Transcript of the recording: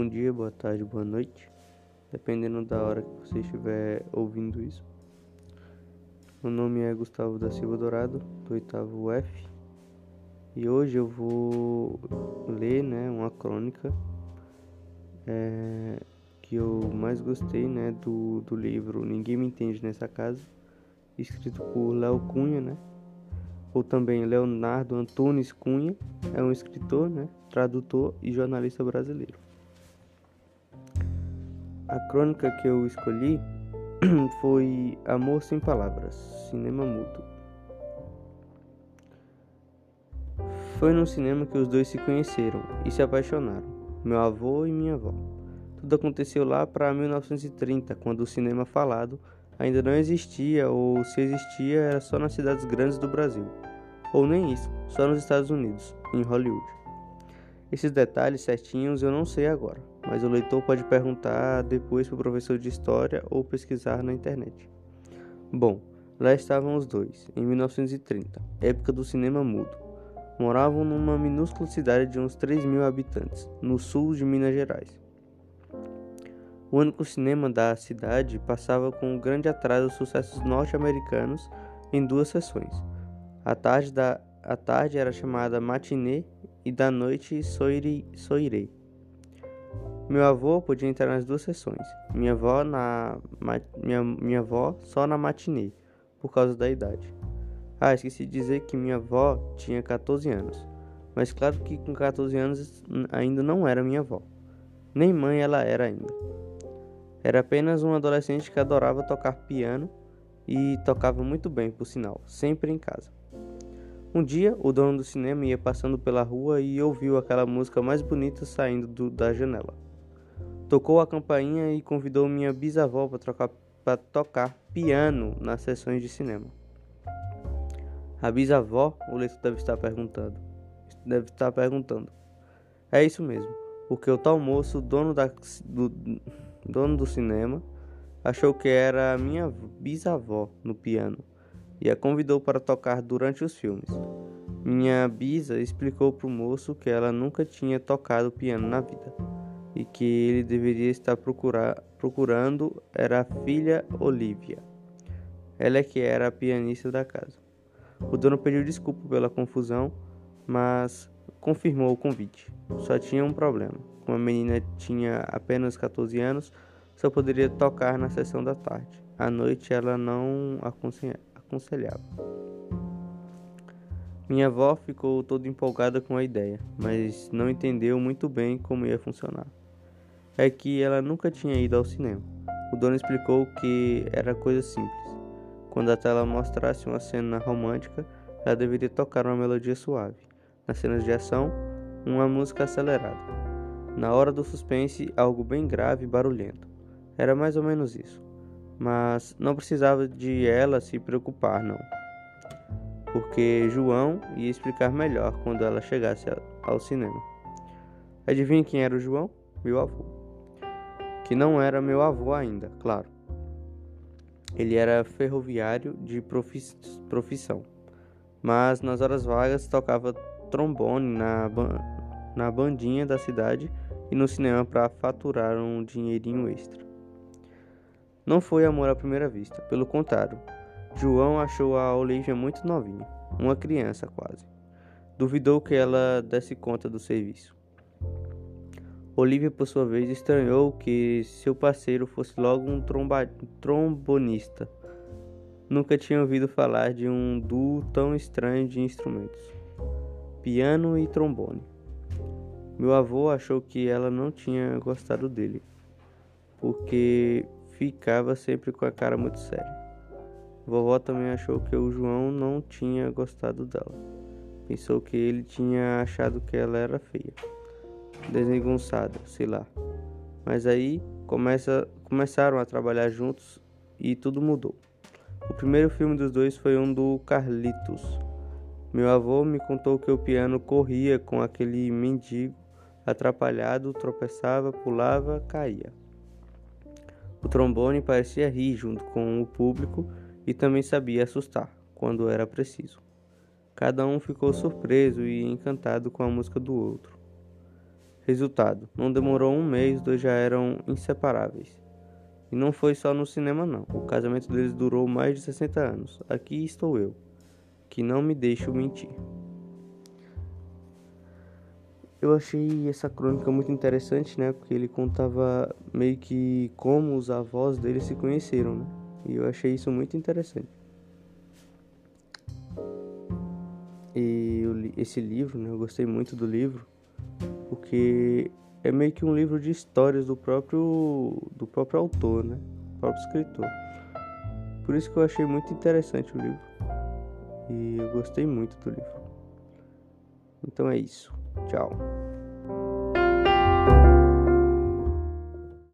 Bom dia, boa tarde, boa noite, dependendo da hora que você estiver ouvindo isso. Meu nome é Gustavo da Silva Dourado, do oitavo F, e hoje eu vou ler né, uma crônica é, que eu mais gostei né, do, do livro Ninguém Me Entende Nessa Casa, escrito por Léo Cunha, né? ou também Leonardo Antunes Cunha, é um escritor, né, tradutor e jornalista brasileiro. A crônica que eu escolhi foi Amor Sem Palavras, Cinema Mudo. Foi no cinema que os dois se conheceram e se apaixonaram, meu avô e minha avó. Tudo aconteceu lá para 1930, quando o cinema falado ainda não existia ou se existia era só nas cidades grandes do Brasil, ou nem isso, só nos Estados Unidos, em Hollywood. Esses detalhes certinhos eu não sei agora, mas o leitor pode perguntar depois para o professor de história ou pesquisar na internet. Bom, lá estavam os dois, em 1930, época do cinema mudo. Moravam numa minúscula cidade de uns 3 mil habitantes, no sul de Minas Gerais. O único cinema da cidade passava com grande atraso sucessos norte-americanos em duas sessões. A tarde, da, a tarde era chamada matinê e da noite soirei. soirei. Meu avô podia entrar nas duas sessões. Minha avó na minha, minha avó só na matinê, por causa da idade. Ah, esqueci de dizer que minha avó tinha 14 anos. Mas claro que com 14 anos ainda não era minha avó. Nem mãe ela era ainda. Era apenas um adolescente que adorava tocar piano e tocava muito bem, por sinal, sempre em casa. Um dia, o dono do cinema ia passando pela rua e ouviu aquela música mais bonita saindo do, da janela. Tocou a campainha e convidou minha bisavó para tocar piano nas sessões de cinema. A bisavó, o leitor deve estar perguntando. Deve estar perguntando. É isso mesmo, porque o tal moço, dono da, do, dono do cinema, achou que era a minha bisavó no piano e a convidou para tocar durante os filmes. Minha bisa explicou para o moço que ela nunca tinha tocado piano na vida e que ele deveria estar procurar, procurando era a filha Olivia. Ela é que era a pianista da casa. O dono pediu desculpa pela confusão, mas confirmou o convite. Só tinha um problema. Como a menina tinha apenas 14 anos, só poderia tocar na sessão da tarde. À noite ela não aconselhava. Minha avó ficou toda empolgada com a ideia, mas não entendeu muito bem como ia funcionar. É que ela nunca tinha ido ao cinema. O dono explicou que era coisa simples. Quando a tela mostrasse uma cena romântica, ela deveria tocar uma melodia suave. Nas cenas de ação, uma música acelerada. Na hora do suspense, algo bem grave e barulhento. Era mais ou menos isso. Mas não precisava de ela se preocupar, não. Porque João ia explicar melhor quando ela chegasse ao cinema. Adivinha quem era o João? Meu avô. Que não era meu avô ainda, claro. Ele era ferroviário de profissão, mas nas horas vagas tocava trombone na, na bandinha da cidade e no cinema para faturar um dinheirinho extra. Não foi amor à primeira vista, pelo contrário. João achou a Olivia muito novinha, uma criança quase. Duvidou que ela desse conta do serviço. Olivia, por sua vez, estranhou que seu parceiro fosse logo um trombonista. Nunca tinha ouvido falar de um duo tão estranho de instrumentos piano e trombone. Meu avô achou que ela não tinha gostado dele, porque ficava sempre com a cara muito séria. Vovó também achou que o João não tinha gostado dela. Pensou que ele tinha achado que ela era feia, desengonçada, sei lá. Mas aí começa, começaram a trabalhar juntos e tudo mudou. O primeiro filme dos dois foi um do Carlitos. Meu avô me contou que o piano corria com aquele mendigo Atrapalhado, tropeçava, pulava, caía. O trombone parecia rir junto com o público e também sabia assustar, quando era preciso. Cada um ficou surpreso e encantado com a música do outro. Resultado: não demorou um mês, os dois já eram inseparáveis. E não foi só no cinema, não. O casamento deles durou mais de 60 anos. Aqui estou eu, que não me deixo mentir. Eu achei essa crônica muito interessante, né? Porque ele contava meio que como os avós dele se conheceram, né? E eu achei isso muito interessante. E esse livro, né? Eu gostei muito do livro, porque é meio que um livro de histórias do próprio do próprio autor, né? Do próprio escritor. Por isso que eu achei muito interessante o livro. E eu gostei muito do livro. Então é isso. Tchau.